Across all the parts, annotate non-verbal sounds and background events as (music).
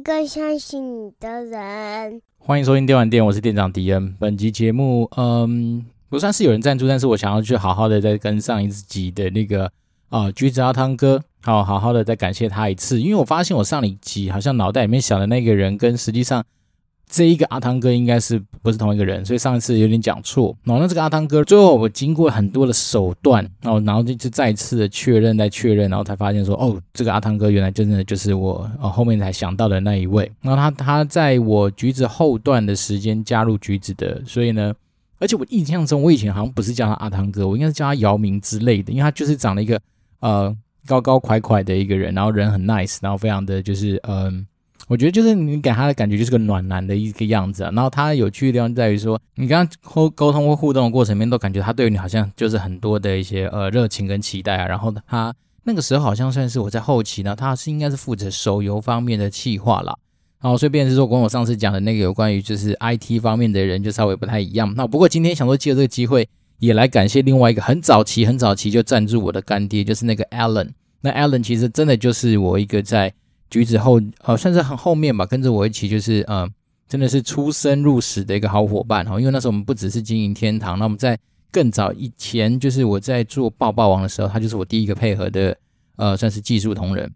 也需要一个相信你的人。欢迎收听电玩店，我是店长迪恩。本集节目，嗯，不算是有人赞助，但是我想要去好好的再跟上一集的那个啊、橘子阿汤哥，好好好的再感谢他一次，因为我发现我上一集好像脑袋里面想的那个人跟实际上。这一个阿汤哥应该是不是同一个人，所以上一次有点讲错。然后那这个阿汤哥最后我经过很多的手段，然后然后就就再次的确认再确认，然后才发现说，哦，这个阿汤哥原来真的就是我哦后面才想到的那一位。然后他他在我橘子后段的时间加入橘子的，所以呢，而且我印象中我以前好像不是叫他阿汤哥，我应该是叫他姚明之类的，因为他就是长了一个呃高高快快的一个人，然后人很 nice，然后非常的就是嗯。我觉得就是你给他的感觉就是个暖男的一个样子啊，然后他有趣的地方在于说，你跟他沟沟通或互动的过程里面，都感觉他对于你好像就是很多的一些呃热情跟期待啊。然后他那个时候好像算是我在后期呢，他是应该是负责手游方面的企划啦。然后所以变是说，跟我上次讲的那个有关于就是 IT 方面的人就稍微不太一样。那不过今天想说借这个机会也来感谢另外一个很早期很早期就赞助我的干爹，就是那个 Alan。那 Alan 其实真的就是我一个在。橘子后，呃，算是很后面吧，跟着我一起，就是，呃，真的是出生入死的一个好伙伴哈。因为那时候我们不只是经营天堂，那我们在更早以前，就是我在做爆爆王的时候，他就是我第一个配合的，呃，算是技术同仁。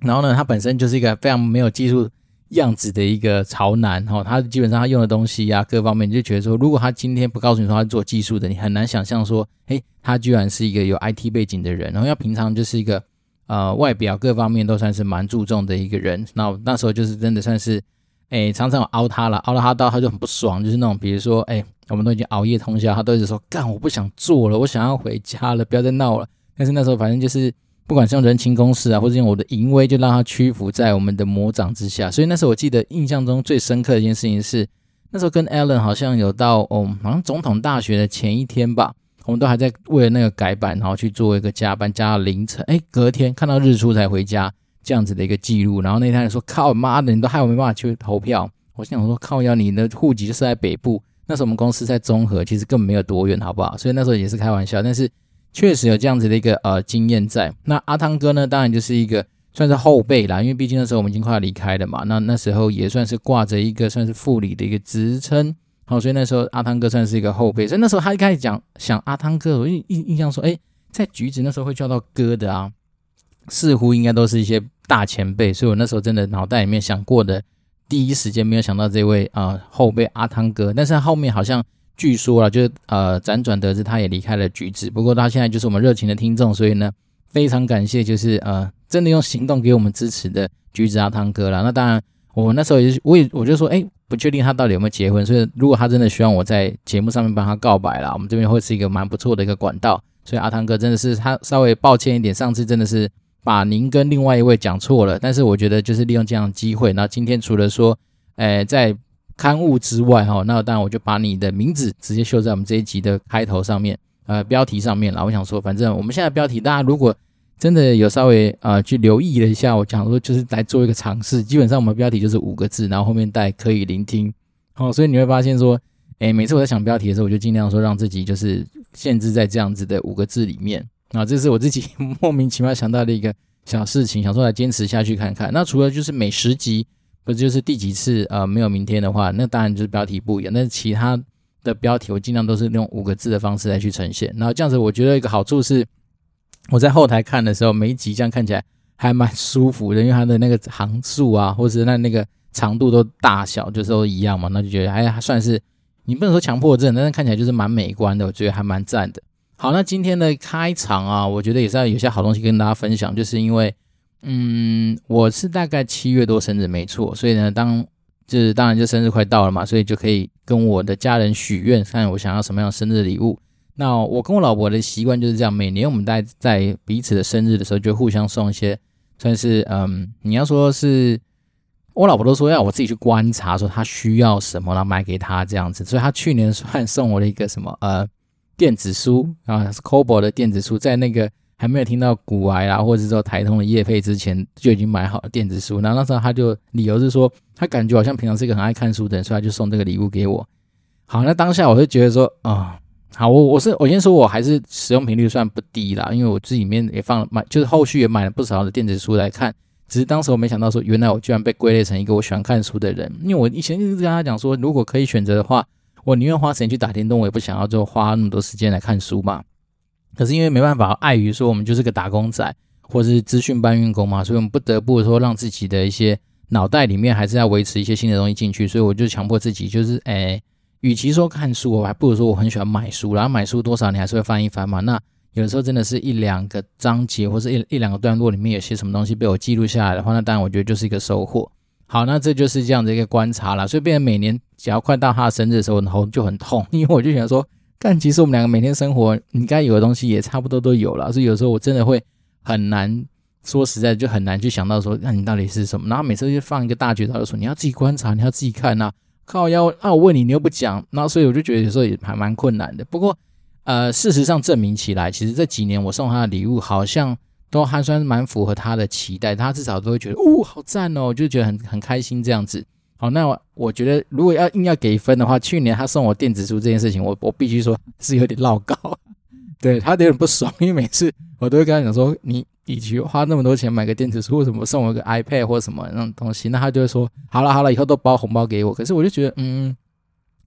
然后呢，他本身就是一个非常没有技术样子的一个潮男哈。他基本上他用的东西呀、各方面就觉得说，如果他今天不告诉你说他是做技术的，你很难想象说，诶，他居然是一个有 IT 背景的人。然后要平常就是一个。呃，外表各方面都算是蛮注重的一个人。那那时候就是真的算是，哎，常常有熬他了，熬了他到他就很不爽，就是那种比如说，哎，我们都已经熬夜通宵，他都一直说干，我不想做了，我想要回家了，不要再闹了。但是那时候反正就是，不管是用人情公事啊，或者用我的淫威，就让他屈服在我们的魔掌之下。所以那时候我记得印象中最深刻的一件事情是，那时候跟 Alan 好像有到哦，好像总统大学的前一天吧。我们都还在为了那个改版，然后去做一个加班，加到凌晨，哎，隔天看到日出才回家，这样子的一个记录。然后那天说：“靠妈的，你都害我没办法去投票。”我心想说：“靠要，你的户籍就是在北部，那时候我们公司在中和，其实根本没有多远，好不好？”所以那时候也是开玩笑，但是确实有这样子的一个呃经验在。那阿汤哥呢，当然就是一个算是后辈啦，因为毕竟那时候我们已经快要离开了嘛。那那时候也算是挂着一个算是副理的一个职称。好，所以那时候阿汤哥算是一个后辈，所以那时候他一开始讲想阿汤哥，我印印印象说，哎，在橘子那时候会叫到哥的啊，似乎应该都是一些大前辈，所以我那时候真的脑袋里面想过的，第一时间没有想到这位啊、后辈阿汤哥，但是后面好像据说了，就呃辗转得知他也离开了橘子，不过他现在就是我们热情的听众，所以呢非常感谢，就是呃真的用行动给我们支持的橘子阿汤哥了。那当然我那时候也是，我也我就说，哎。不确定他到底有没有结婚，所以如果他真的希望我在节目上面帮他告白啦，我们这边会是一个蛮不错的一个管道。所以阿汤哥真的是他稍微抱歉一点，上次真的是把您跟另外一位讲错了。但是我觉得就是利用这样的机会，那今天除了说，诶在刊物之外哈，那当然我就把你的名字直接秀在我们这一集的开头上面，呃标题上面了。我想说，反正我们现在标题大家如果。真的有稍微呃去留意了一下，我讲说就是来做一个尝试。基本上我们标题就是五个字，然后后面带可以聆听。好、哦，所以你会发现说，诶，每次我在想标题的时候，我就尽量说让自己就是限制在这样子的五个字里面。啊，这是我自己莫名其妙想到的一个小事情，想说来坚持下去看看。那除了就是每十集不就是第几次呃没有明天的话，那当然就是标题不一样。但是其他的标题我尽量都是用五个字的方式来去呈现。然后这样子，我觉得一个好处是。我在后台看的时候，每一集这样看起来还蛮舒服的，因为它的那个行数啊，或者是那那个长度都大小就是都一样嘛，那就觉得还还算是你不能说强迫症，但是看起来就是蛮美观的，我觉得还蛮赞的。好，那今天的开场啊，我觉得也是要有些好东西跟大家分享，就是因为嗯，我是大概七月多生日没错，所以呢，当就是当然就生日快到了嘛，所以就可以跟我的家人许愿，看我想要什么样的生日礼物。那我跟我老婆的习惯就是这样，每年我们在在彼此的生日的时候，就互相送一些，算是嗯，你要说是，我老婆都说要我自己去观察，说她需要什么，然后买给她这样子。所以她去年算送我了一个什么呃电子书啊，是 c o b o 的电子书，在那个还没有听到股癌啦，或者说台通的业配之前，就已经买好了电子书。然后那时候他就理由是说，他感觉好像平常是一个很爱看书的人，所以他就送这个礼物给我。好，那当下我就觉得说啊。哦好，我我是我先说，我还是使用频率算不低啦，因为我自己里面也放了买，就是后续也买了不少的电子书来看。只是当时我没想到说，原来我居然被归类成一个我喜欢看书的人。因为我以前一直跟他讲说，如果可以选择的话，我宁愿花时间去打电动，我也不想要就花那么多时间来看书嘛。可是因为没办法，碍于说我们就是个打工仔，或是资讯搬运工嘛，所以我们不得不说让自己的一些脑袋里面还是要维持一些新的东西进去。所以我就强迫自己，就是诶，与其说看书，我还不如说我很喜欢买书。然后买书多少你还是会翻一翻嘛。那有的时候真的是一两个章节或者一一两个段落里面有些什么东西被我记录下来的话，那当然我觉得就是一个收获。好，那这就是这样的一个观察啦。所以，变成每年只要快到他的生日的时候，然后就很痛，(laughs) 因为我就想说，但其实我们两个每天生活应该有的东西也差不多都有了。所以有时候我真的会很难说实在，就很难去想到说，那你到底是什么？然后每次就放一个大绝招，就说你要自己观察，你要自己看呐、啊。靠腰，啊，我问你，你又不讲，那所以我就觉得有时候也还蛮困难的。不过。呃，事实上证明起来，其实这几年我送他的礼物好像都还算蛮符合他的期待，他至少都会觉得，哦，好赞哦，就觉得很很开心这样子。好，那我，我觉得如果要硬要给分的话，去年他送我电子书这件事情，我我必须说 (laughs) 是有点绕高，对他有点不爽，因为每次我都会跟他讲说，(laughs) 你与其花那么多钱买个电子书，为什么送我个 iPad 或什么那种东西？那他就会说，好了好了，以后都包红包给我。可是我就觉得，嗯，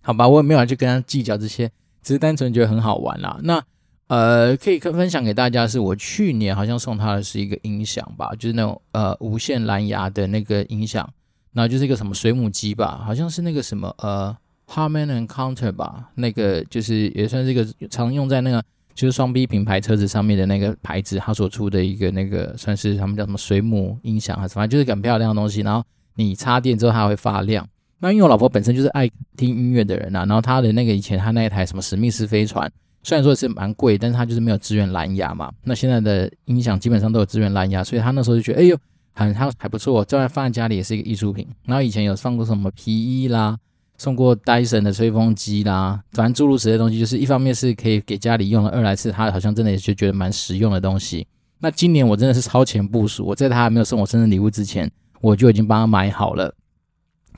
好吧，我也没有去跟他计较这些。只是单纯觉得很好玩啦。那呃，可以分享给大家，是我去年好像送他的是一个音响吧，就是那种呃无线蓝牙的那个音响，那就是一个什么水母机吧，好像是那个什么呃 Harman and Kardon 吧，那个就是也算是一个常用在那个就是双 B 品牌车子上面的那个牌子，它所出的一个那个算是他们叫什么水母音响还是反正就是很漂亮的东西，然后你插电之后它会发亮。那因为我老婆本身就是爱听音乐的人呐、啊，然后她的那个以前她那一台什么史密斯飞船，虽然说是蛮贵，但是她就是没有支援蓝牙嘛。那现在的音响基本上都有支援蓝牙，所以她那时候就觉得，哎呦，很还还不错，这样放在家里也是一个艺术品。然后以前有放过什么皮衣啦，送过戴森的吹风机啦，反正诸如此类的东西，就是一方面是可以给家里用的，二来是他好像真的也就觉得蛮实用的东西。那今年我真的是超前部署，我在他还没有送我生日礼物之前，我就已经帮他买好了。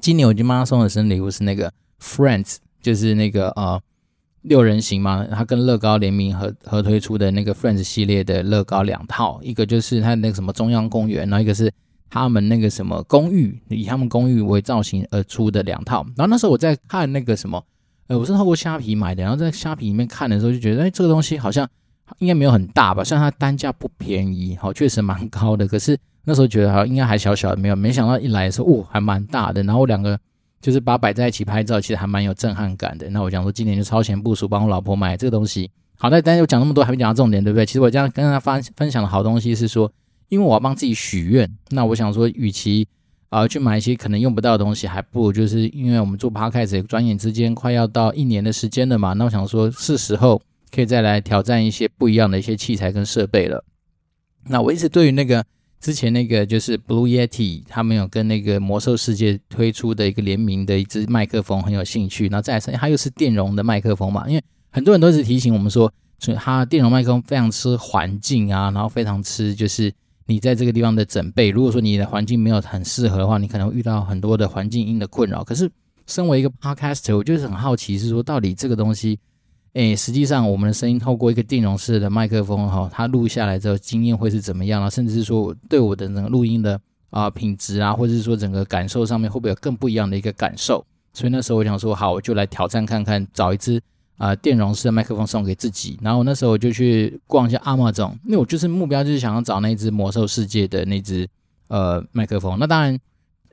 今年我已经帮他送的生日礼物是那个 Friends，就是那个呃六人行嘛，他跟乐高联名合合推出的那个 Friends 系列的乐高两套，一个就是他那个什么中央公园，然后一个是他们那个什么公寓，以他们公寓为造型而出的两套。然后那时候我在看那个什么，呃，我是透过虾皮买的，然后在虾皮里面看的时候就觉得，哎，这个东西好像应该没有很大吧，虽然它单价不便宜，好，确实蛮高的，可是。那时候觉得好像应该还小小的，没有，没想到一来的时候，哦，还蛮大的。然后两个就是把摆在一起拍照，其实还蛮有震撼感的。那我讲说今年就超前部署，帮我老婆买这个东西。好，那但是我讲那么多，还没讲到重点，对不对？其实我这样跟大家分分享的好东西是说，因为我要帮自己许愿，那我想说，与其啊、去买一些可能用不到的东西，还不如就是因为我们做 Podcast，转眼之间快要到一年的时间了嘛。那我想说，是时候可以再来挑战一些不一样的一些器材跟设备了。那我一直对于那个。之前那个就是 Blue Yeti，他们有跟那个魔兽世界推出的一个联名的一支麦克风很有兴趣，那再来是它又是电容的麦克风嘛，因为很多人都是提醒我们说，所以它电容麦克风非常吃环境啊，然后非常吃就是你在这个地方的准备。如果说你的环境没有很适合的话，你可能会遇到很多的环境音的困扰。可是身为一个 Podcaster，我就是很好奇，是说到底这个东西。诶，实际上我们的声音透过一个电容式的麦克风哈，它录下来之后，经验会是怎么样啊？甚至是说对我的那个录音的啊、品质啊，或者是说整个感受上面会不会有更不一样的一个感受？所以那时候我想说，好，我就来挑战看看，找一支啊、电容式的麦克风送给自己。然后那时候我就去逛一下 Amazon，因为我就是目标就是想要找那支魔兽世界的那支呃麦克风。那当然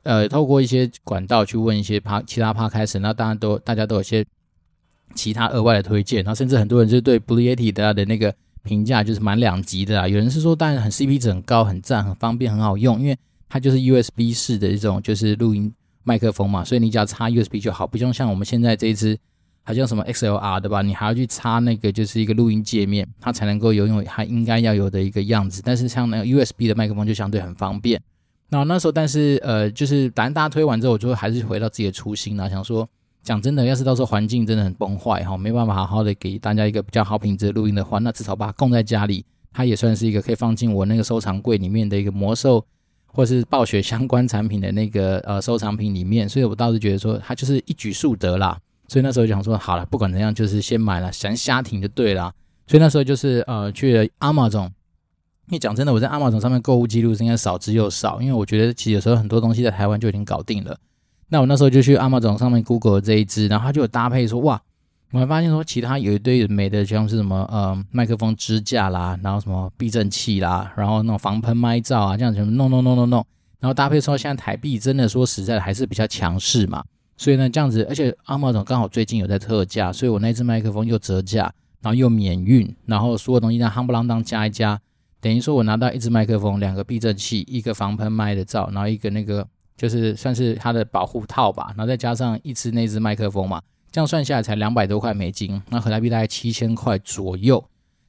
呃，透过一些管道去问一些趴其他趴开始，那当然都大家都有些。其他额外的推荐，然后甚至很多人就是对 Blue Yeti 的的那个评价就是蛮两极的啊。有人是说，当然很 CP 值很高，很赞，很方便，很好用，因为它就是 USB 式的一种就是录音麦克风嘛，所以你只要插 USB 就好，不用像我们现在这一支，好像什么 XLR 的吧，你还要去插那个就是一个录音界面，它才能够拥有它应该要有的一个样子。但是像那个 USB 的麦克风就相对很方便。那那时候，但是呃，就是反正大家推完之后，我就还是回到自己的初心啦，想说。讲真的，要是到时候环境真的很崩坏哈，没办法好好的给大家一个比较好品质的录音的话，那至少把它供在家里，它也算是一个可以放进我那个收藏柜里面的一个魔兽或是暴雪相关产品的那个呃收藏品里面，所以我倒是觉得说它就是一举数得啦。所以那时候就想说，好了，不管怎样，就是先买了，想瞎停就对了。所以那时候就是呃去了 Amazon。你讲真的，我在 Amazon 上面购物记录是应该少之又少，因为我觉得其实有时候很多东西在台湾就已经搞定了。那我那时候就去 Amazon 上面 Google 这一支，然后它就有搭配说，哇，我还发现说其他有一堆美的，像是什么呃麦克风支架啦，然后什么避震器啦，然后那种防喷麦罩啊，这样子弄弄弄弄弄，然后搭配说现在台币真的说实在的还是比较强势嘛，所以呢这样子，而且 Amazon 刚好最近有在特价，所以我那只麦克风又折价，然后又免运，然后所有东西这样夯不啷当加一加。等于说，我拿到一支麦克风，两个避震器，一个防喷麦的罩，然后一个那个就是算是它的保护套吧，然后再加上一支那支麦克风嘛，这样算下来才两百多块美金，那合台币大概七千块左右。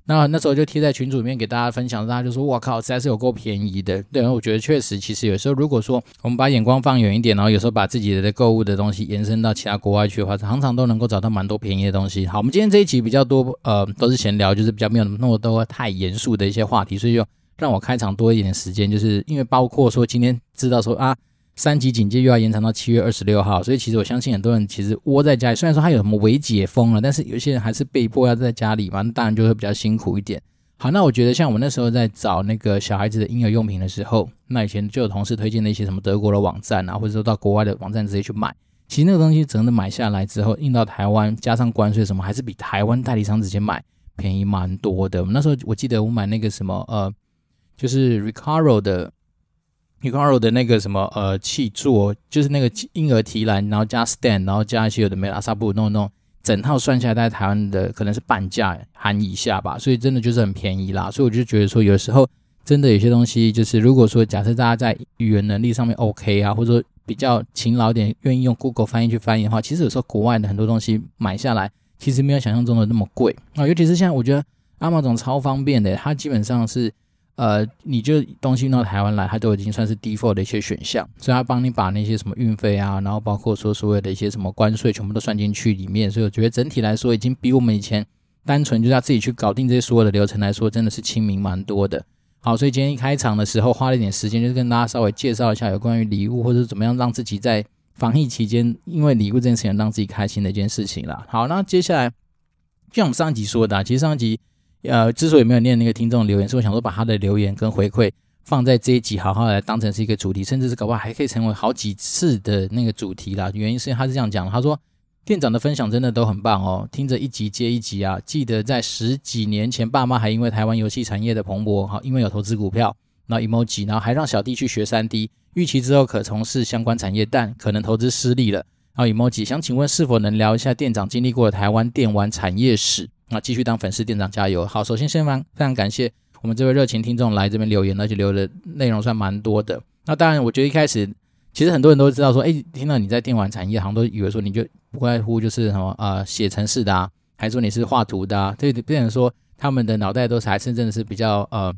那那时候就贴在群组里面给大家分享，大家就说：“我靠，实在是有够便宜的。”对，然后我觉得确实，其实有时候如果说我们把眼光放远一点，然后有时候把自己的购物的东西延伸到其他国外去的话，常常都能够找到蛮多便宜的东西。好，我们今天这一集比较多，呃，都是闲聊，就是比较没有那么多太严肃的一些话题，所以就让我开场多一点时间，就是因为包括说今天知道说啊。三级警戒又要延长到七月二十六号，所以其实我相信很多人其实窝在家里，虽然说他有什么微解封了，但是有些人还是被迫要在家里嘛，那当然就会比较辛苦一点。好，那我觉得像我那时候在找那个小孩子的婴儿用品的时候，那以前就有同事推荐的一些什么德国的网站啊，或者说到国外的网站直接去买，其实那个东西真的买下来之后运到台湾，加上关税什么，还是比台湾代理商直接买便宜蛮多的。那时候我记得我买那个什么呃，就是 Recaro 的。Recaro 的那个什么呃气座，就是那个婴儿提篮，然后加 stand，然后加一些有的没的阿萨布弄弄，整套算下来在台湾的可能是半价含以下吧，所以真的就是很便宜啦。所以我就觉得说，有时候真的有些东西，就是如果说假设大家在语言能力上面 OK 啊，或者说比较勤劳点，愿意用 Google 翻译去翻译的话，其实有时候国外的很多东西买下来，其实没有想象中的那么贵啊。尤其是现在，我觉得 Amazon 超方便的，它基本上是。呃，你就东西弄到台湾来，它都已经算是 default 的一些选项，所以它帮你把那些什么运费啊，然后包括说所有的一些什么关税，全部都算进去里面。所以我觉得整体来说，已经比我们以前单纯就是要自己去搞定这些所有的流程来说，真的是亲民蛮多的。好，所以今天一开场的时候花了一点时间，就是跟大家稍微介绍一下有关于礼物或者是怎么样让自己在防疫期间，因为礼物这件事情让自己开心的一件事情啦。好，那接下来就像我们上一集说的啊，其实上一集。呃，之所以没有念那个听众留言，是我想说把他的留言跟回馈放在这一集，好好来当成是一个主题，甚至是搞不好还可以成为好几次的那个主题啦。原因是他是这样讲，他说店长的分享真的都很棒哦，听着一集接一集啊。记得在十几年前，爸妈还因为台湾游戏产业的蓬勃，好，因为有投资股票，那 emoji，然后还让小弟去学 3D，预期之后可从事相关产业，但可能投资失利了。然后 emoji，想请问是否能聊一下店长经历过台湾电玩产业史？那继续当粉丝店长加油！好，首先先非常感谢我们这位热情听众来这边留言，而且留的内容算蛮多的。那当然，我觉得一开始其实很多人都知道说，哎，听到你在电玩产业，好像都以为说你就不外乎就是什么呃写程式的啊，还说你是画图的啊，这变成说他们的脑袋都是还是真的是比较呃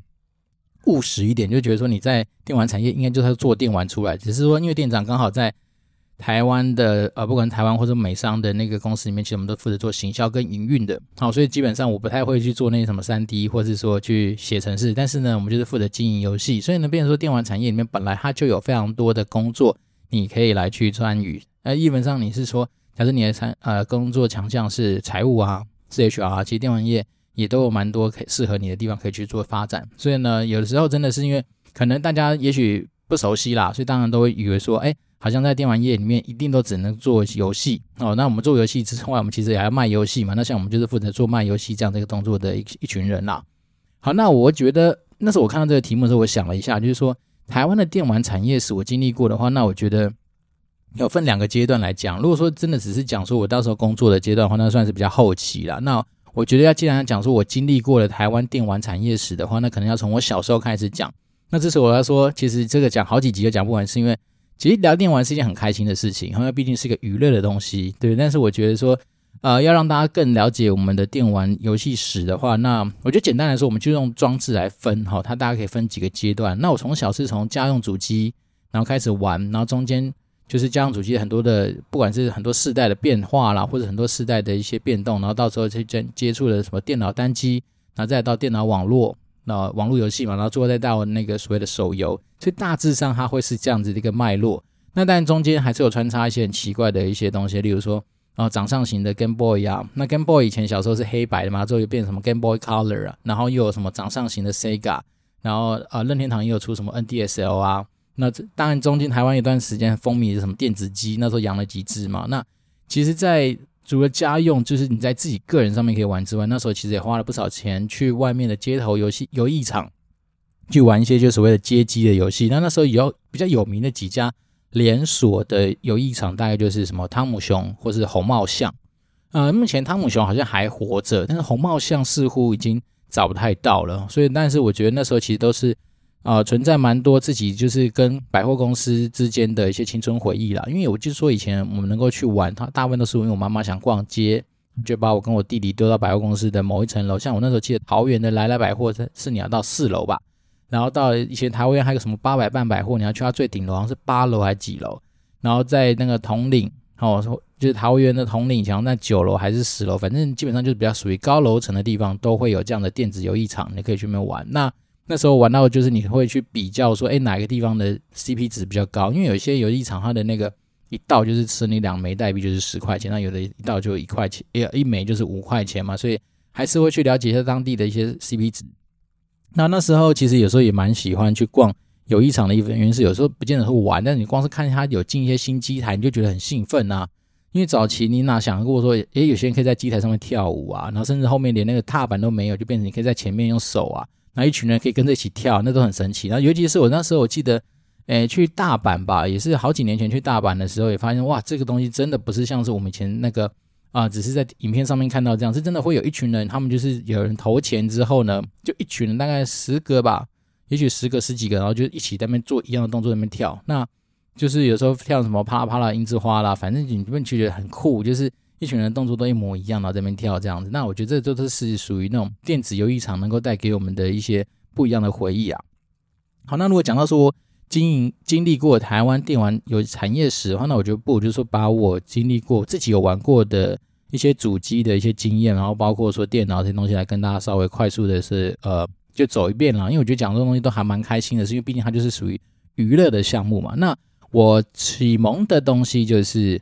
务实一点，就觉得说你在电玩产业应该就是做电玩出来，只是说因为店长刚好在。台湾的呃，不管台湾或者美商的那个公司里面，其实我们都负责做行销跟营运的，好，所以基本上我不太会去做那些什么三 D，或是说去写程式，但是呢，我们就是负责经营游戏，所以呢，变成说电玩产业里面本来它就有非常多的工作，你可以来去参与。呃，基本上你是说，假设你的产呃工作强项是财务啊，是 HR，其实电玩业也都有蛮多可以适合你的地方可以去做发展。所以呢，有的时候真的是因为可能大家也许不熟悉啦，所以当然都会以为说，哎。好像在电玩业里面，一定都只能做游戏哦。那我们做游戏之外，我们其实也要卖游戏嘛。那像我们就是负责做卖游戏这样的一个动作的一一群人啦。好，那我觉得那时候我看到这个题目的时候，我想了一下，就是说台湾的电玩产业史我经历过的话，那我觉得要分两个阶段来讲。如果说真的只是讲说我到时候工作的阶段的话，那算是比较后期了。那我觉得要既然讲说我经历过了台湾电玩产业史的话，那可能要从我小时候开始讲。那这时候我要说，其实这个讲好几集都讲不完，是因为。其实聊电玩是一件很开心的事情，因为毕竟是一个娱乐的东西，对。但是我觉得说，呃，要让大家更了解我们的电玩游戏史的话，那我觉得简单来说，我们就用装置来分，哈，它大家可以分几个阶段。那我从小是从家用主机，然后开始玩，然后中间就是家用主机很多的，不管是很多世代的变化啦，或者很多世代的一些变动，然后到时候去接接触了什么电脑单机，然后再到电脑网络。那网络游戏嘛，然后最后再到那个所谓的手游，所以大致上它会是这样子的一个脉络。那当然中间还是有穿插一些很奇怪的一些东西，例如说啊掌上型的 Game Boy 啊。那 Game Boy 以前小时候是黑白的嘛，之后又变成什么 Game Boy Color 啊，然后又有什么掌上型的 Sega，然后啊任天堂也有出什么 NDSL 啊。那这当然中间台湾有段时间风靡的什么电子机，那时候养了几只嘛。那其实，在除了家用，就是你在自己个人上面可以玩之外，那时候其实也花了不少钱去外面的街头游戏游艺场去玩一些就所谓的街机的游戏。那那时候有比较有名的几家连锁的游艺场，大概就是什么汤姆熊或是红帽象。呃，目前汤姆熊好像还活着，但是红帽象似乎已经找不太到了。所以，但是我觉得那时候其实都是。啊、呃，存在蛮多自己就是跟百货公司之间的一些青春回忆啦。因为我就说以前我们能够去玩，它大部分都是因为我妈妈想逛街，就把我跟我弟弟丢到百货公司的某一层楼。像我那时候记得桃园的来来百货是是你要到四楼吧，然后到以前桃园还有什么八佰伴百货，你要去它最顶楼，好像是八楼还是几楼？然后在那个统领，哦，就是桃园的统领，以前在九楼还是十楼，反正基本上就是比较属于高楼层的地方，都会有这样的电子游艺场，你可以去那边玩。那那时候玩到就是你会去比较说，哎，哪个地方的 CP 值比较高？因为有些游戏场它的那个一道就是吃你两枚代币就是十块钱，那有的一道就一块钱，一一枚就是五块钱嘛，所以还是会去了解一下当地的一些 CP 值。那那时候其实有时候也蛮喜欢去逛游戏场的一个原因是，有时候不见得会玩，但是你光是看它有进一些新机台，你就觉得很兴奋呐、啊。因为早期你哪想过说，哎，有些人可以在机台上面跳舞啊，然后甚至后面连那个踏板都没有，就变成你可以在前面用手啊。那一群人可以跟着一起跳，那都很神奇。然后尤其是我那时候，我记得，诶，去大阪吧，也是好几年前去大阪的时候，也发现哇，这个东西真的不是像是我们以前那个啊、只是在影片上面看到这样，是真的会有一群人，他们就是有人投钱之后呢，就一群人大概十个吧，也许十个十几个，然后就一起在那边做一样的动作，在那边跳。那就是有时候跳什么啪啦啪啦樱之花啦，反正你们就觉得很酷，就是。一群人动作都一模一样，然后在那边跳这样子，那我觉得这都是属于那种电子游艺场能够带给我们的一些不一样的回忆啊。好，那如果讲到说经营经历过台湾电玩有产业史的话，那我觉得不如就是说把我经历过自己有玩过的一些主机的一些经验，然后包括说电脑这些东西来跟大家稍微快速的是呃就走一遍了，因为我觉得讲这种东西都还蛮开心的，是因为毕竟它就是属于娱乐的项目嘛。那我启蒙的东西就是。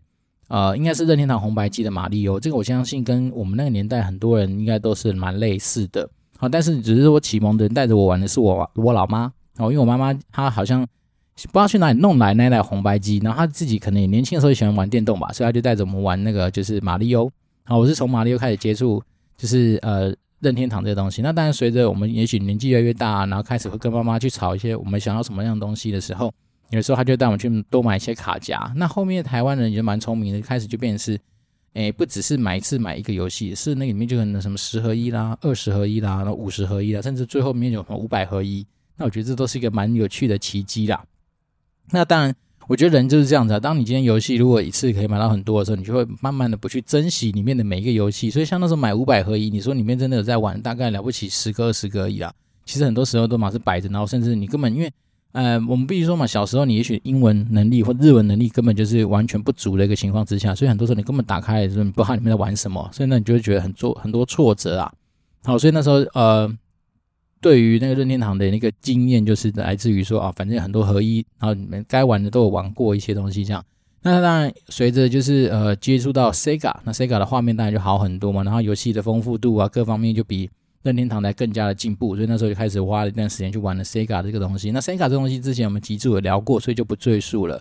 呃，应该是任天堂红白机的玛利欧，这个我相信跟我们那个年代很多人应该都是蛮类似的。好，但是只是我启蒙的人带着我玩的是我我老妈哦，因为我妈妈她好像不知道去哪里弄来那台红白机，然后她自己可能也年轻的时候也喜欢玩电动吧，所以她就带着我们玩那个就是玛利欧。好，我是从玛利欧开始接触，就是呃任天堂这个东西。那当然随着我们也许年纪越来越大，然后开始会跟妈妈去吵一些我们想要什么样的东西的时候。有时候他就带我们去多买一些卡夹。那后面台湾人也蛮聪明的，开始就变成是，诶，不只是买一次买一个游戏，是那里面就可能什么十合一啦、二十合一啦、然后五十合一啦，甚至最后面有什么五百合一。那我觉得这都是一个蛮有趣的奇迹啦。那当然，我觉得人就是这样子啊。当你今天游戏如果一次可以买到很多的时候，你就会慢慢的不去珍惜里面的每一个游戏。所以像那时候买五百合一，你说里面真的有在玩，大概了不起十个二十个而已啦。其实很多时候都嘛是摆着，然后甚至你根本因为。呃，我们必须说嘛，小时候你也许英文能力或日文能力根本就是完全不足的一个情况之下，所以很多时候你根本打开的时候，你不知道里面在玩什么，所以那你就会觉得很挫很多挫折啊。好，所以那时候呃，对于那个任天堂的那个经验，就是来自于说啊，反正很多合一，然后你们该玩的都有玩过一些东西这样。那当然随着就是呃接触到 Sega，那 Sega 的画面当然就好很多嘛，然后游戏的丰富度啊各方面就比。任天堂才更加的进步，所以那时候就开始花了一段时间去玩了 Sega 这个东西。那 Sega 这东西之前我们集数有聊过，所以就不赘述了。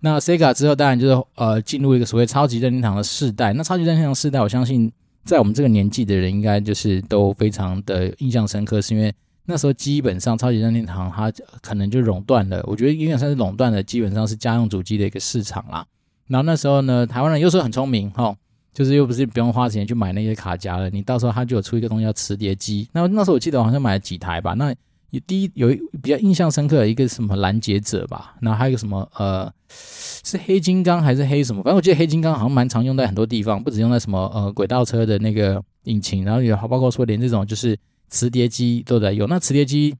那 Sega 之后当然就是呃进入一个所谓超级任天堂的世代。那超级任天堂世代，我相信在我们这个年纪的人应该就是都非常的印象深刻，是因为那时候基本上超级任天堂它可能就垄断了，我觉得应该算是垄断了，基本上是家用主机的一个市场啦。然后那时候呢，台湾人又说很聪明哈。就是又不是不用花钱去买那些卡夹了，你到时候他就有出一个东西叫磁碟机。那那时候我记得好像买了几台吧。那有第一有比较印象深刻的一个什么拦截者吧，然后还有一个什么呃是黑金刚还是黑什么？反正我记得黑金刚好像蛮常用在很多地方，不止用在什么呃轨道车的那个引擎，然后也包括说连这种就是磁碟机都在用。那磁碟机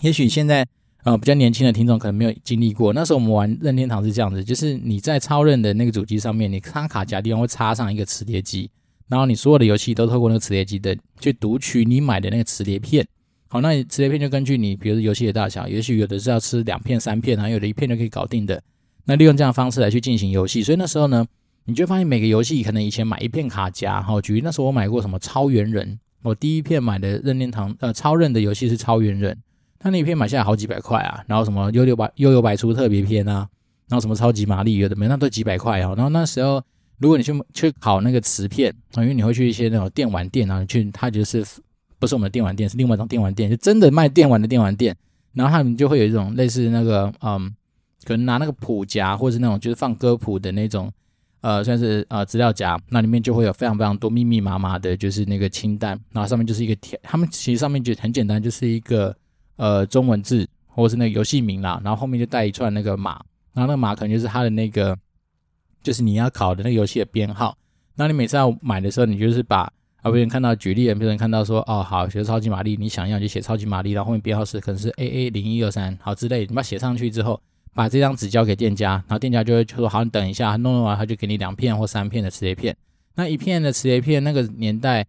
也许现在。呃，比较年轻的听众可能没有经历过，那时候我们玩任天堂是这样子，就是你在超任的那个主机上面，你插卡夹地方会插上一个磁碟机，然后你所有的游戏都透过那个磁碟机的去读取你买的那个磁碟片。好，那磁碟片就根据你，比如游戏的大小，也许有的是要吃两片、三片，然后有的一片就可以搞定的。那利用这样方式来去进行游戏，所以那时候呢，你就发现每个游戏可能以前买一片卡夹，哈，举例那时候我买过什么超猿人，我第一片买的任天堂呃超任的游戏是超猿人，他那一片买下来好几百块啊，然后什么幽游百幽游百出特别篇啊，然后什么超级玛丽有的没，那都几百块啊，然后那时候如果你去去考那个磁片，因为你会去一些那种电玩店啊，去他就是不是我们的电玩店，是另外一种电玩店，就真的卖电玩的电玩店，然后他们就会有一种类似那个嗯，可能拿那个谱夹或者是那种就是放歌谱的那种。呃，算是呃资料夹，那里面就会有非常非常多密密麻麻的，就是那个清单，然后上面就是一个填，他们其实上面就很简单，就是一个呃中文字或者是那个游戏名啦，然后后面就带一串那个码，然后那个码可能就是它的那个，就是你要考的那个游戏的编号。那你每次要买的时候，你就是把啊，别人看到举例，别人看到说哦好，学超级玛丽，你想要就写超级玛丽，然后后面编号是可能是 AA 零一二三好之类，你把写上去之后。把这张纸交给店家，然后店家就会说：“好，你等一下，弄弄完他就给你两片或三片的磁碟片。那一片的磁碟片，那个年代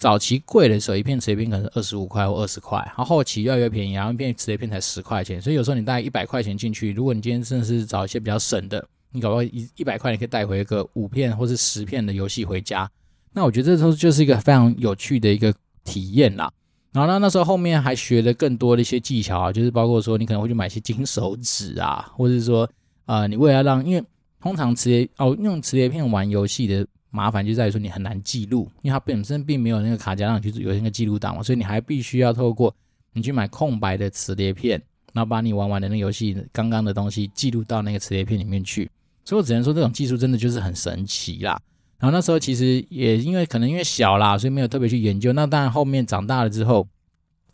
早期贵的时候，一片磁碟片可能是二十五块或二十块，然后后期越来越便宜，然后一片磁碟片才十块钱。所以有时候你带一百块钱进去，如果你今天真的是找一些比较省的，你搞不好一一百块你可以带回一个五片或是十片的游戏回家。那我觉得这时候就是一个非常有趣的一个体验啦。”然后呢，那时候后面还学了更多的一些技巧啊，就是包括说你可能会去买一些金手指啊，或者是说，呃，你为了让，因为通常磁碟哦，用磁碟片玩游戏的麻烦就在于说你很难记录，因为它本身并没有那个卡夹让你去有那个记录档嘛，所以你还必须要透过你去买空白的磁碟片，然后把你玩完的那个游戏刚刚的东西记录到那个磁碟片里面去。所以我只能说这种技术真的就是很神奇啦。然后那时候其实也因为可能因为小啦，所以没有特别去研究。那当然后面长大了之后，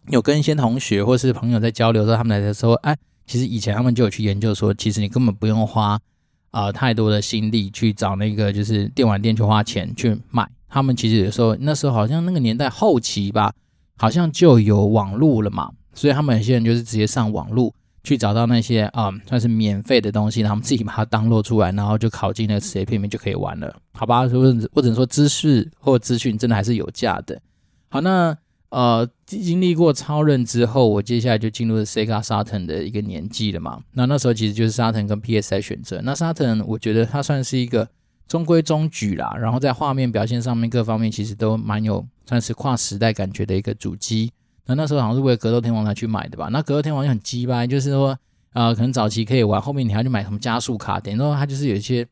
有跟一些同学或是朋友在交流的时候，他们来说，哎，其实以前他们就有去研究说，其实你根本不用花啊、太多的心力去找那个就是电玩店去花钱去买。他们其实有时候那时候好像那个年代后期吧，好像就有网络了嘛，所以他们有些人就是直接上网络。去找到那些啊、算是免费的东西，然后我们自己把它 download 出来，然后就拷进那个磁碟片里面就可以玩了，好吧？或者或者说知识或资讯真的还是有价的。好，那呃，经历过超任之后，我接下来就进入了 Sega Saturn 的一个年纪了嘛。那那时候其实就是 Saturn 跟 PS 在选择。那 Saturn 我觉得它算是一个中规中矩啦，然后在画面表现上面各方面其实都蛮有算是跨时代感觉的一个主机。那那时候好像是为了格斗天王才去买的吧？那格斗天王就很鸡掰，就是说，呃，可能早期可以玩，后面你还要去买什么加速卡，等于说它就是有一些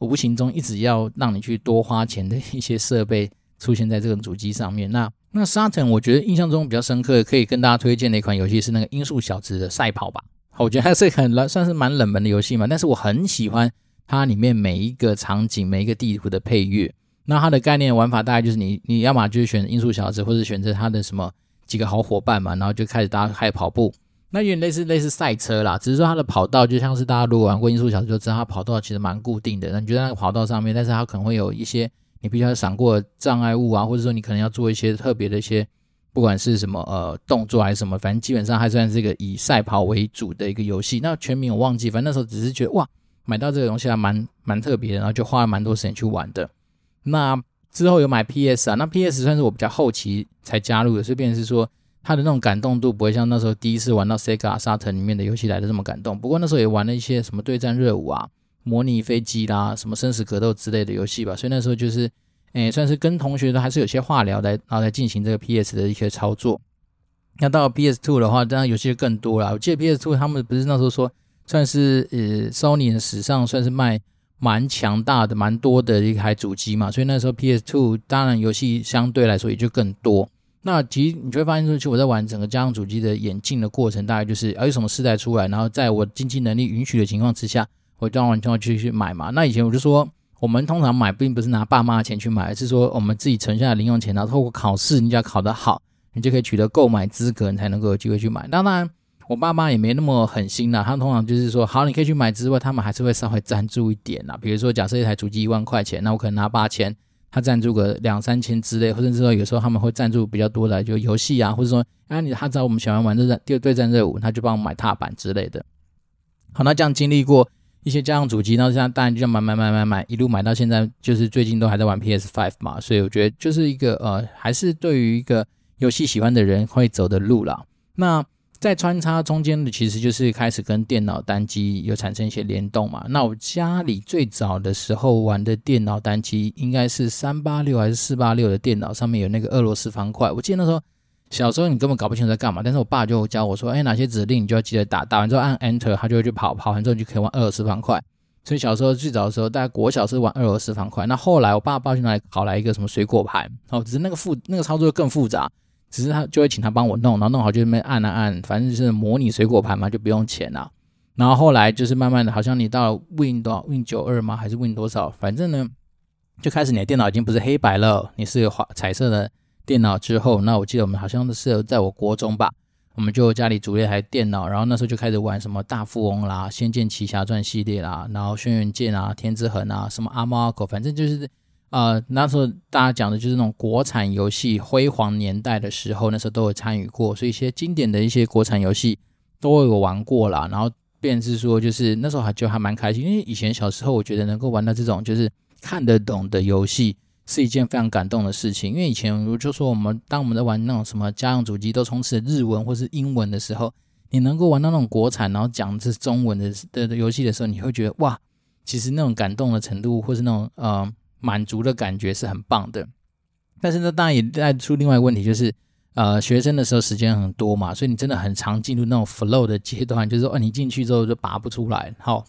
无形中一直要让你去多花钱的一些设备出现在这个主机上面。那那 Saturn 我觉得印象中比较深刻，可以跟大家推荐的一款游戏是那个《音速小子》的赛跑吧。我觉得还是很算是蛮冷门的游戏嘛，但是我很喜欢它里面每一个场景、每一个地图的配乐。那它的概念玩法大概就是你你要么就是选音速小子，或者选择它的什么。几个好伙伴嘛，然后就开始大家开始跑步，那有点类似类似赛车啦，只是说它的跑道就像是大家如果玩过音速小子就知道，它跑道其实蛮固定的。那你觉得那个跑道上面，但是它可能会有一些你必须要闪过障碍物啊，或者说你可能要做一些特别的一些，不管是什么呃动作还是什么，反正基本上还算是一个以赛跑为主的一个游戏。那全名我忘记，反正那时候只是觉得哇，买到这个东西还蛮蛮特别的，然后就花了蛮多时间去玩的。那之后有买 PS 啊，那 PS 算是我比较后期才加入的，所以变是说它的那种感动度不会像那时候第一次玩到 Sega Sart 里面的游戏来的这么感动。不过那时候也玩了一些什么对战热舞啊、模拟飞机啦、什么生死格斗之类的游戏吧，所以那时候就是，诶、算是跟同学都还是有些话聊来，然后来进行这个 PS 的一些操作。那到 PS Two 的话，当然游戏就更多了。我记得 PS Two 他们不是那时候说算是呃 Sony 的史上算是卖。蛮强大的，蛮多的一台主机嘛，所以那时候 PS2 当然游戏相对来说也就更多。那其实你就会发现说，其实我在玩整个家用主机的演进的过程，大概就是有什么世代出来，然后在我经济能力允许的情况之下，我当然就要去去买嘛。那以前我就说，我们通常买并不是拿爸妈的钱去买，而是说我们自己存下的零用钱，然后透过考试，你只要考得好，你就可以取得购买资格，你才能够有机会去买。当然。我爸妈也没那么狠心啦，他通常就是说，好，你可以去买之外，他们还是会稍微赞助一点啦。比如说，假设一台主机一万块钱，那我可能拿八千，他赞助个两三千之类，或者是说有时候他们会赞助比较多的，就游戏啊，或者说，啊，你他知道我们喜欢玩这战对对战热舞，他就帮我们买踏板之类的。好，那这样经历过一些家用主机，那这样当然就这样买买买买买，一路买到现在，就是最近都还在玩 PS Five 嘛，所以我觉得就是一个呃，还是对于一个游戏喜欢的人会走的路啦。那在穿插中间的，其实就是开始跟电脑单机有产生一些联动嘛。那我家里最早的时候玩的电脑单机，应该是三八六还是四八六的电脑，上面有那个俄罗斯方块。我记得那时候小时候你根本搞不清楚在干嘛，但是我爸就教我说，哎，哪些指令你就要记得打，打完之后按 Enter，他就会去跑，跑完之后你就可以玩俄罗斯方块。所以小时候最早的时候，大概国小是玩俄罗斯方块。那后来我爸爸去哪里考来一个什么水果盘，哦，只是那个复那个操作更复杂。只是他就会请他帮我弄，然后弄好就那边按啊按，反正就是模拟水果盘嘛，就不用钱啦。然后后来就是慢慢的，好像你到 Win 多少 Win 九二吗？还是 Win 多少？反正呢，就开始你的电脑已经不是黑白了，你是有画彩色的电脑之后，那我记得我们好像是在我国中吧，我们就家里组了一台电脑，然后那时候就开始玩什么大富翁啦、仙剑奇侠传系列啦，然后轩辕剑啊、天之痕啊、什么阿猫阿狗，反正就是。呃，那时候大家讲的就是那种国产游戏辉煌年代的时候，那时候都有参与过，所以一些经典的一些国产游戏都有玩过啦。然后便是说，就是那时候还就还蛮开心，因为以前小时候我觉得能够玩到这种就是看得懂的游戏是一件非常感动的事情。因为以前我就说我们当我们在玩那种什么家用主机都充斥日文或是英文的时候，你能够玩到那种国产然后讲的是中文的的的游戏的时候，你会觉得哇，其实那种感动的程度或是那种呃。满足的感觉是很棒的，但是呢，当然也带出另外一个问题，就是呃，学生的时候时间很多嘛，所以你真的很常进入那种 flow 的阶段，就是说，哦，你进去之后就拔不出来。好，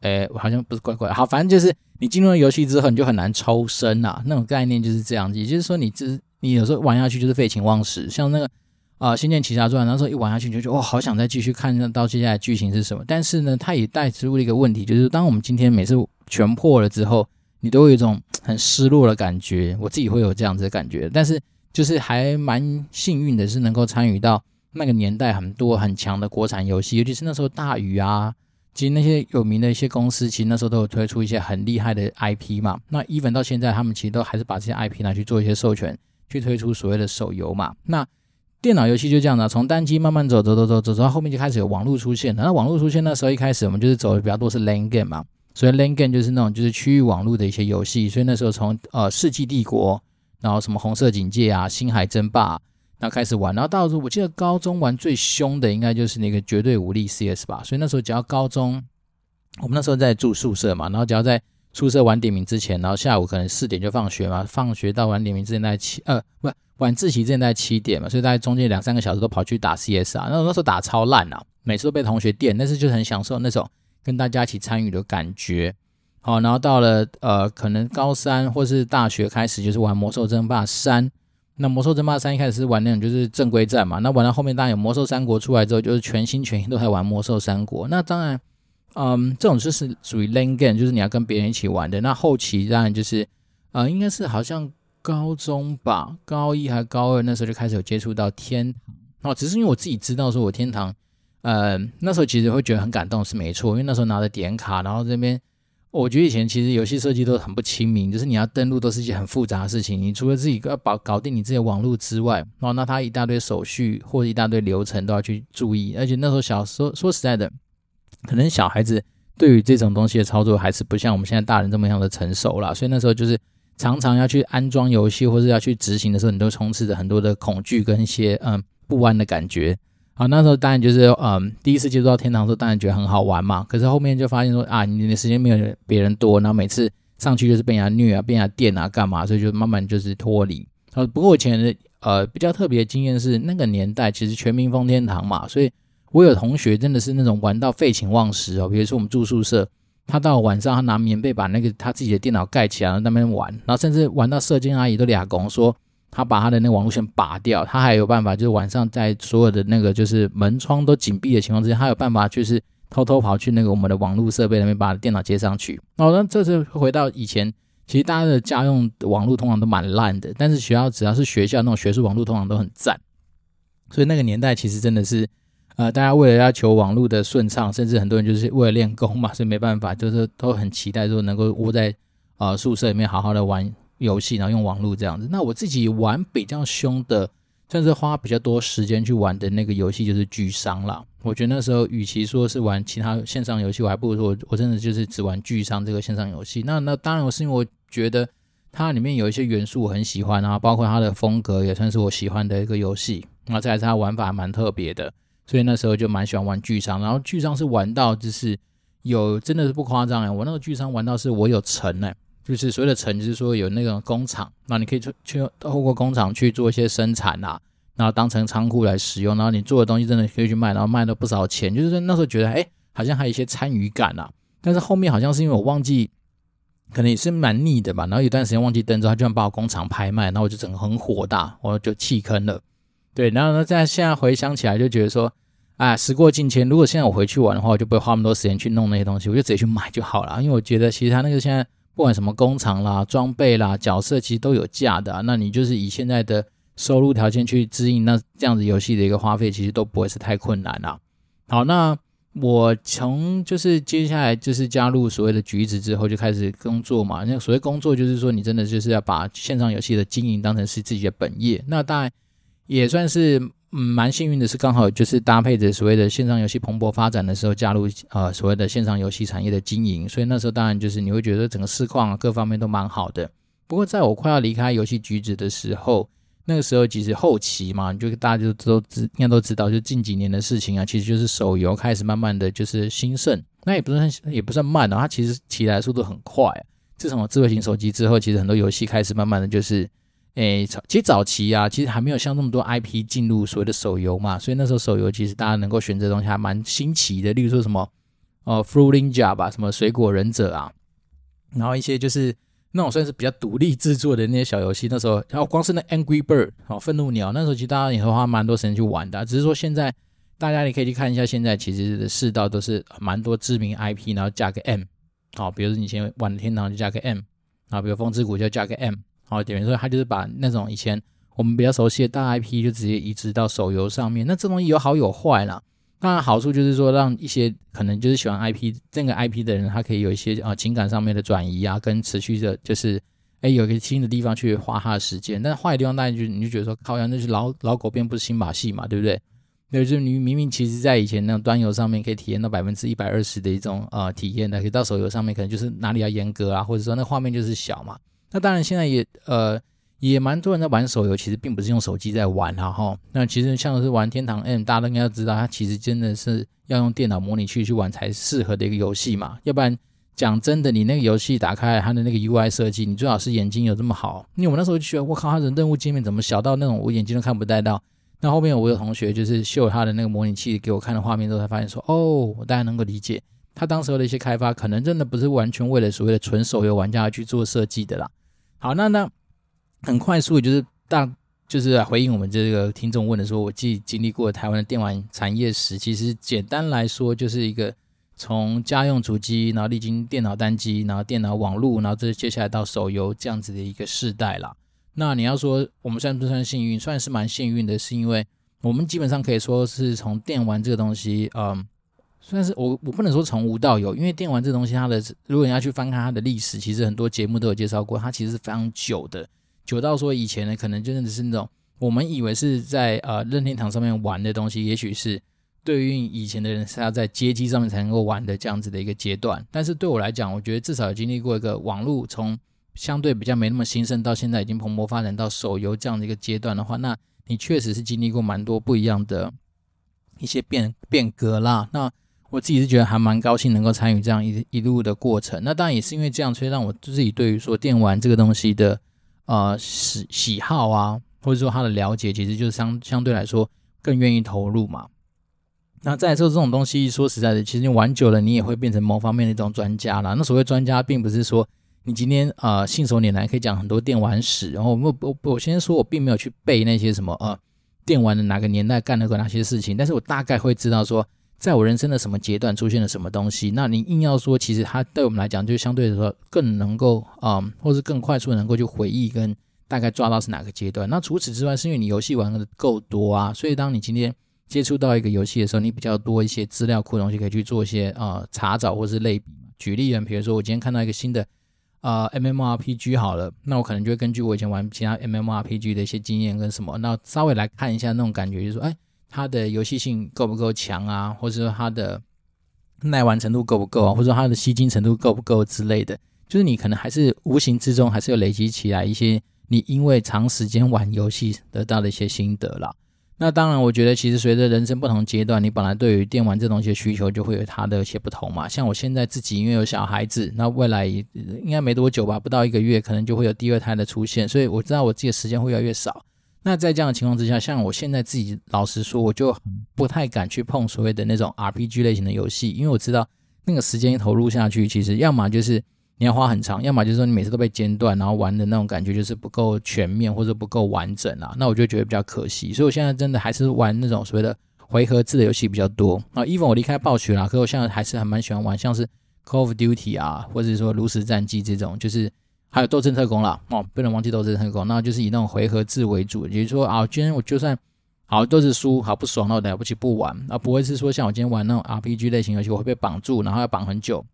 诶，好像不是怪怪，好，反正就是你进入了游戏之后，你就很难抽身啊，那种概念就是这样子。也就是说，你这你有时候玩下去就是废寝忘食，像那个啊，《仙剑奇侠传》，那时候一玩下去你就觉得哇，好想再继续看到接下来剧情是什么。但是呢，它也带出了一个问题，就是当我们今天每次全破了之后。你都会有一种很失落的感觉，我自己会有这样子的感觉，但是就是还蛮幸运的，是能够参与到那个年代很多很强的国产游戏，尤其是那时候大宇啊，其实那些有名的一些公司，其实那时候都有推出一些很厉害的 IP 嘛。那 even 到现在，他们其实都还是把这些 IP 拿去做一些授权，去推出所谓的手游嘛。那电脑游戏就这样的，从单机慢慢走走走走走，到后面就开始有网络出现了。那网络出现那时候一开始，我们就是走的比较多是 LAN game 嘛。所以 LAN game 就是那种就是区域网络的一些游戏，所以那时候从呃世纪帝国，然后什么红色警戒啊、星海争霸，那开始玩，然后到时候我记得高中玩最凶的应该就是那个绝对武力 CS 吧。所以那时候只要高中，我们那时候在住宿舍嘛，然后只要在宿舍晚点名之前，然后下午可能四点就放学嘛，放学到晚点名之前大概七呃不晚自习之前大概七点嘛，所以大概中间两三个小时都跑去打 CS 啊，那那时候打超烂啊，每次都被同学电，但是就很享受那种。跟大家一起参与的感觉，好，然后到了呃，可能高三或是大学开始就是玩魔兽争霸三。那魔兽争霸三一开始是玩那种就是正规战嘛，那玩到后面当然有魔兽三国出来之后，就是全心全意都在玩魔兽三国。那当然，嗯，这种就是属于 LAN game，就是你要跟别人一起玩的。那后期当然就是呃，应该是好像高中吧，高一还高二那时候就开始有接触到天堂。哦，只是因为我自己知道说我天堂。呃，那时候其实会觉得很感动，是没错，因为那时候拿着点卡，然后这边，我觉得以前其实游戏设计都很不亲民，就是你要登录都是一件很复杂的事情，你除了自己要搞搞定你自己的网络之外，然后那他一大堆手续或者一大堆流程都要去注意，而且那时候小时候说实在的，可能小孩子对于这种东西的操作还是不像我们现在大人这么样的成熟啦，所以那时候就是常常要去安装游戏或者要去执行的时候，你都充斥着很多的恐惧跟一些嗯不安的感觉。好，那时候当然就是，嗯，第一次接触到天堂的时候，当然觉得很好玩嘛。可是后面就发现说，啊，你的时间没有别人多，然后每次上去就是被人家虐啊，被人家电啊，干嘛？所以就慢慢就是脱离。呃，不过以前的呃比较特别的经验是，那个年代其实全民疯天堂嘛，所以我有同学真的是那种玩到废寝忘食哦。比如说我们住宿舍，他到晚上他拿棉被把那个他自己的电脑盖起来，那边玩，然后甚至玩到舍监阿姨都俩公说。他把他的那个网络线拔掉，他还有办法，就是晚上在所有的那个就是门窗都紧闭的情况之下，他有办法就是偷偷跑去那个我们的网络设备那边把电脑接上去。哦，那这次回到以前，其实大家的家用网络通常都蛮烂的，但是学校只要是学校那种学术网络通常都很赞。所以那个年代其实真的是，呃，大家为了要求网络的顺畅，甚至很多人就是为了练功嘛，所以没办法，就是都很期待说能够窝在呃宿舍里面好好的玩。游戏，然后用网络这样子。那我自己玩比较凶的，甚至花比较多时间去玩的那个游戏就是《巨商》啦。我觉得那时候，与其说是玩其他线上游戏，我还不如说我真的就是只玩《巨商》这个线上游戏。那那当然，我是因为我觉得它里面有一些元素我很喜欢啊，包括它的风格也算是我喜欢的一个游戏。那再来是它玩法蛮特别的，所以那时候就蛮喜欢玩巨商。然后巨商是玩到就是有真的是不夸张哎，我那个巨商玩到是我有成哎，就是所谓的城就是说有那个工厂，那你可以去去透过工厂去做一些生产啊，然后当成仓库来使用，然后你做的东西真的可以去卖，然后卖了不少钱，就是那时候觉得哎，好像还有一些参与感啊。但是后面好像是因为我忘记。可能也是蛮腻的吧，然后有段时间忘记登之后，他居然把我工厂拍卖，然后我就整个很火大，我就弃坑了。对，然后呢，在现在回想起来，就觉得说，啊，时过境迁，如果现在我回去玩的话，我就不会花那么多时间去弄那些东西，我就直接去买就好了。因为我觉得其实他那个现在不管什么工厂啦、装备啦、角色，其实都有价的啊。那你就是以现在的收入条件去支应那这样子游戏的一个花费，其实都不会是太困难啦。好，那。我从就是接下来就是加入所谓的橘子之后就开始工作嘛。那所谓工作就是说你真的就是要把线上游戏的经营当成是自己的本业。那当然也算是嗯蛮幸运的是，刚好就是搭配着所谓的线上游戏蓬勃发展的时候加入呃所谓的线上游戏产业的经营。所以那时候当然就是你会觉得整个市况啊各方面都蛮好的。不过在我快要离开游戏局子的时候。那个时候其实后期嘛，就大家就都知，应该都知道，就近几年的事情啊，其实就是手游开始慢慢的就是兴盛，那也不算也不算慢的，它其实起来速度很快。自从我智慧型手机之后，其实很多游戏开始慢慢的就是，诶，其实早期啊，其实还没有像那么多 IP 进入所谓的手游嘛，所以那时候手游其实大家能够选择东西还蛮新奇的，例如说什么，呃，Fruit Ninja 吧，什么水果忍者啊，然后一些就是。那种算是比较独立制作的那些小游戏，那时候，然后光是那 Angry Bird 哦，愤怒鸟，那时候其实大家也会花蛮多时间去玩的。只是说现在大家你可以去看一下，现在其实世道都是蛮多知名 IP，然后加个 M，好，比如说你以前玩天堂就加个 M，啊，比如风之谷就加个 M，好，等于说他就是把那种以前我们比较熟悉的大 IP 就直接移植到手游上面。那这东西有好有坏啦。当然，好处就是说，让一些可能就是喜欢 IP 这个 IP 的人，他可以有一些啊情感上面的转移啊，跟持续的，就是哎有一个新的地方去花他的时间。但坏的地方，当然就你就觉得说，好像，那是老老狗变不是新把戏嘛，对不对？对，就是你明明其实在以前那种端游上面可以体验到百分之一百二十的一种呃体验的，可以到手游上面可能就是哪里要严格啊，或者说那画面就是小嘛。那当然现在也呃。也蛮多人在玩手游，其实并不是用手机在玩哈、啊、哈。那其实像是玩天堂 M，大家都应该要知道，它其实真的是要用电脑模拟器去玩才适合的一个游戏嘛。要不然讲真的，你那个游戏打开它的那个 UI 设计，你最好是眼睛有这么好。因为我那时候就觉得，我靠，它的任务界面怎么小到那种我眼睛都看不带到。那后面我有同学就是秀他的那个模拟器给我看的画面之后，才发现说，哦，我大概能够理解他当时候的一些开发，可能真的不是完全为了所谓的纯手游玩家去做设计的啦。好，那那。很快速，就是大，就是回应我们这个听众问的说，我既经历过台湾的电玩产业史，其实简单来说，就是一个从家用主机，然后历经电脑单机，然后电脑网络，然后这接下来到手游这样子的一个世代啦。那你要说我们算不算幸运？算是蛮幸运的，是因为我们基本上可以说是从电玩这个东西，嗯，算是我我不能说从无到有，因为电玩这东西，它的如果你要去翻看它的历史，其实很多节目都有介绍过，它其实是非常久的。久到说以前呢，可能真的是那种我们以为是在呃任天堂上面玩的东西，也许是对于以前的人是要在街机上面才能够玩的这样子的一个阶段。但是对我来讲，我觉得至少经历过一个网络从相对比较没那么兴盛，到现在已经蓬勃发展到手游这样的一个阶段的话，那你确实是经历过蛮多不一样的一些变变革啦。那我自己是觉得还蛮高兴能够参与这样一一路的过程。那当然也是因为这样，所以让我自己对于说电玩这个东西的。呃，喜喜好啊，或者说他的了解，其实就是相相对来说更愿意投入嘛。那再来说这种东西，说实在的，其实你玩久了，你也会变成某方面的一种专家啦。那所谓专家，并不是说你今天呃信手拈来可以讲很多电玩史。然后我我我先说，我并没有去背那些什么呃电玩的哪个年代干了过哪些事情，但是我大概会知道说。在我人生的什么阶段出现了什么东西？那你硬要说，其实它对我们来讲，就相对来说更能够啊、嗯，或是更快速能够去回忆跟大概抓到是哪个阶段。那除此之外，是因为你游戏玩的够多啊，所以当你今天接触到一个游戏的时候，你比较多一些资料库的东西可以去做一些啊、呃、查找或是类比嘛。举例人，比如说我今天看到一个新的啊、呃、MMRPG 好了，那我可能就会根据我以前玩其他 MMRPG 的一些经验跟什么，那稍微来看一下那种感觉，就是说，哎。它的游戏性够不够强啊？或者说它的耐玩程度够不够啊？或者说它的吸金程度够不够之类的？就是你可能还是无形之中还是有累积起来一些你因为长时间玩游戏得到的一些心得啦。那当然，我觉得其实随着人生不同阶段，你本来对于电玩这东西的需求就会有它的一些不同嘛。像我现在自己因为有小孩子，那未来应该没多久吧，不到一个月，可能就会有第二胎的出现，所以我知道我自己的时间会越来越少。那在这样的情况之下，像我现在自己老实说，我就不太敢去碰所谓的那种 RPG 类型的游戏，因为我知道那个时间一投入下去，其实要么就是。你要花很长，要么就是说你每次都被间断，然后玩的那种感觉就是不够全面或者不够完整啊，那我就觉得比较可惜。所以我现在真的还是玩那种所谓的回合制的游戏比较多啊。even 我离开暴雪啦，可是我现在还是还蛮喜欢玩像是 Call of Duty 啊，或者是说炉石战记这种，就是还有斗阵特工啦哦，不能忘记斗阵特工，那就是以那种回合制为主。也就是说啊，今天我就算好都是输，好不爽，那我了不起不玩啊，不会是说像我今天玩那种 RPG 类型游戏，我会被绑住，然后要绑很久。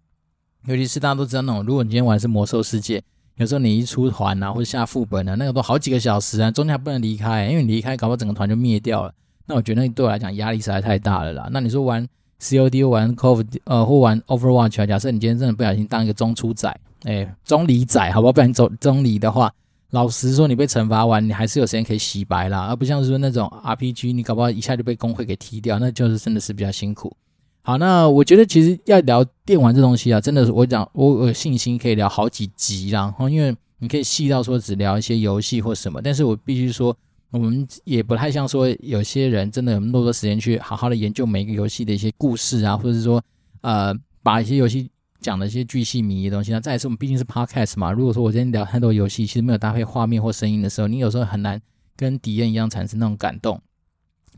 尤其是大家都知道那种，如果你今天玩的是魔兽世界，有时候你一出团啊，或者下副本啊，那个都好几个小时啊，中间还不能离开，因为你离开，搞不好整个团就灭掉了。那我觉得那对我来讲压力实在太大了啦。那你说玩 COD 玩 Call of 呃或玩 Overwatch 啊，假设你今天真的不小心当一个中出仔，哎，中离仔，好不好？不然走中离的话，老实说你被惩罚完，你还是有时间可以洗白啦，而不像是说那种 RPG，你搞不好一下就被公会给踢掉，那就是真的是比较辛苦。好，那我觉得其实要聊电玩这东西啊，真的是我讲，我有信心可以聊好几集啦。然后因为你可以细到说只聊一些游戏或什么，但是我必须说，我们也不太像说有些人真的有那么多时间去好好的研究每一个游戏的一些故事啊，或者是说呃把一些游戏讲的一些巨细靡遗的东西。那再来是我们毕竟是 podcast 嘛，如果说我今天聊太多游戏，其实没有搭配画面或声音的时候，你有时候很难跟敌人一样产生那种感动。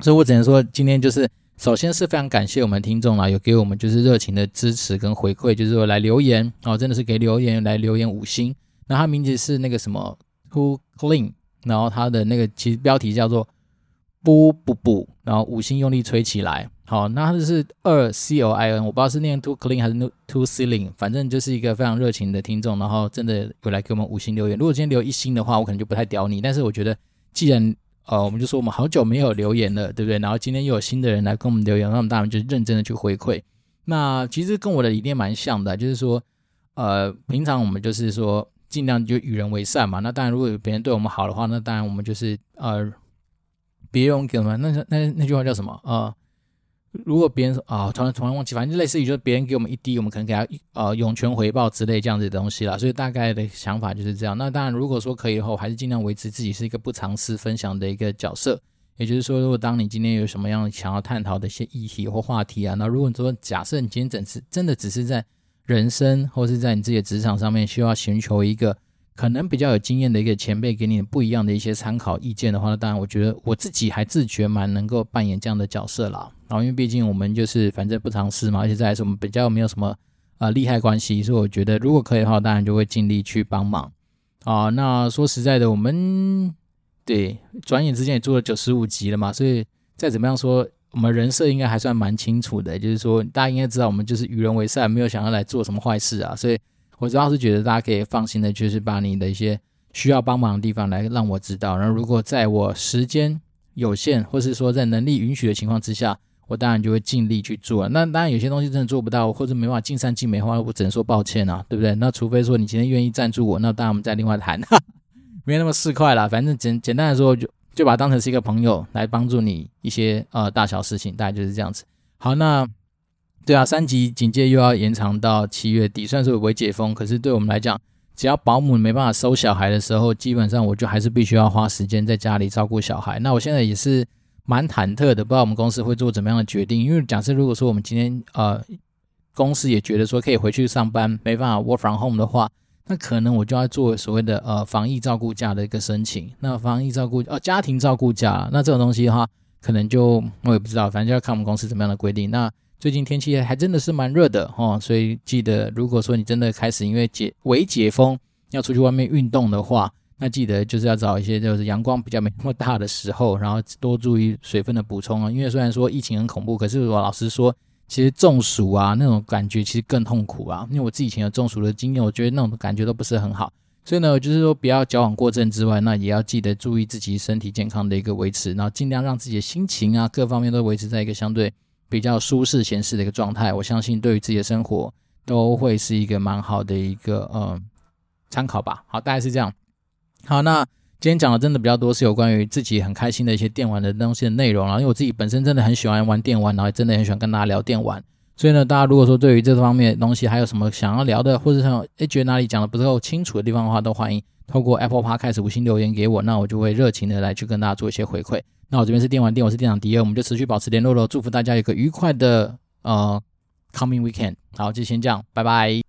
所以我只能说今天就是。首先是非常感谢我们听众啦，有给我们就是热情的支持跟回馈，就是说来留言哦，真的是给留言来留言五星。那他名字是那个什么 Too Clean，然后他的那个其实标题叫做不不不，然后五星用力吹起来。好，那他是二 c o i n，我不知道是念 Too Clean 还是 Too Ceiling，反正就是一个非常热情的听众，然后真的有来给我们五星留言。如果今天留一星的话，我可能就不太屌你，但是我觉得既然呃，我们就说我们好久没有留言了，对不对？然后今天又有新的人来跟我们留言，那我们当然就认真的去回馈。那其实跟我的理念蛮像的，就是说，呃，平常我们就是说尽量就与人为善嘛。那当然，如果有别人对我们好的话，那当然我们就是呃，别人给我们那那那，句话叫什么？呃如果别人啊，突然突然忘记，反正类似于就是别人给我们一滴，我们可能给他呃涌泉回报之类这样子的东西啦。所以大概的想法就是这样。那当然，如果说可以的话，我还是尽量维持自己是一个不藏私分享的一个角色。也就是说，如果当你今天有什么样想要探讨的一些议题或话题啊，那如果你说假设你今天整是真的只是在人生或是在你自己的职场上面需要寻求一个。可能比较有经验的一个前辈给你不一样的一些参考意见的话，那当然我觉得我自己还自觉蛮能够扮演这样的角色啦。然后因为毕竟我们就是反正不尝试嘛，而且再来说我们比较没有什么呃利害关系，所以我觉得如果可以的话，当然就会尽力去帮忙啊。那说实在的，我们对转眼之间也做了九十五集了嘛，所以再怎么样说，我们人设应该还算蛮清楚的，就是说大家应该知道我们就是与人为善，没有想要来做什么坏事啊，所以。我主要是觉得大家可以放心的，就是把你的一些需要帮忙的地方来让我知道。然后如果在我时间有限，或是说在能力允许的情况之下，我当然就会尽力去做。那当然有些东西真的做不到，或者没办法尽善尽美的话，我只能说抱歉啊，对不对？那除非说你今天愿意赞助我，那当然我们再另外谈，哈哈，没那么市侩啦。反正简简单来说，就就把它当成是一个朋友来帮助你一些呃大小事情，大概就是这样子。好，那。对啊，三级警戒又要延长到七月底，虽然说微解封，可是对我们来讲，只要保姆没办法收小孩的时候，基本上我就还是必须要花时间在家里照顾小孩。那我现在也是蛮忐忑的，不知道我们公司会做怎么样的决定。因为假设如果说我们今天呃公司也觉得说可以回去上班，没办法 work from home 的话，那可能我就要做所谓的呃防疫照顾假的一个申请。那防疫照顾呃家庭照顾假，那这种东西的话，可能就我也不知道，反正就要看我们公司怎么样的规定。那最近天气还真的是蛮热的哦，所以记得，如果说你真的开始因为解微解封要出去外面运动的话，那记得就是要找一些就是阳光比较没那么大的时候，然后多注意水分的补充啊。因为虽然说疫情很恐怖，可是我老实说，其实中暑啊那种感觉其实更痛苦啊。因为我自己以前有中暑的经验，我觉得那种感觉都不是很好。所以呢，就是说不要矫枉过正之外，那也要记得注意自己身体健康的一个维持，然后尽量让自己的心情啊各方面都维持在一个相对。比较舒适闲适的一个状态，我相信对于自己的生活都会是一个蛮好的一个呃参考吧。好，大概是这样。好，那今天讲的真的比较多是有关于自己很开心的一些电玩的东西的内容，然后因为我自己本身真的很喜欢玩电玩，然后也真的很喜欢跟大家聊电玩。所以呢，大家如果说对于这方面的东西还有什么想要聊的，或者是诶觉得哪里讲的不够清楚的地方的话，都欢迎透过 Apple Podcast 五星留言给我，那我就会热情的来去跟大家做一些回馈。那我这边是电玩店，我是店长迪恩，我们就持续保持联络喽。祝福大家有个愉快的呃 Coming Weekend。好，就先这样，拜拜。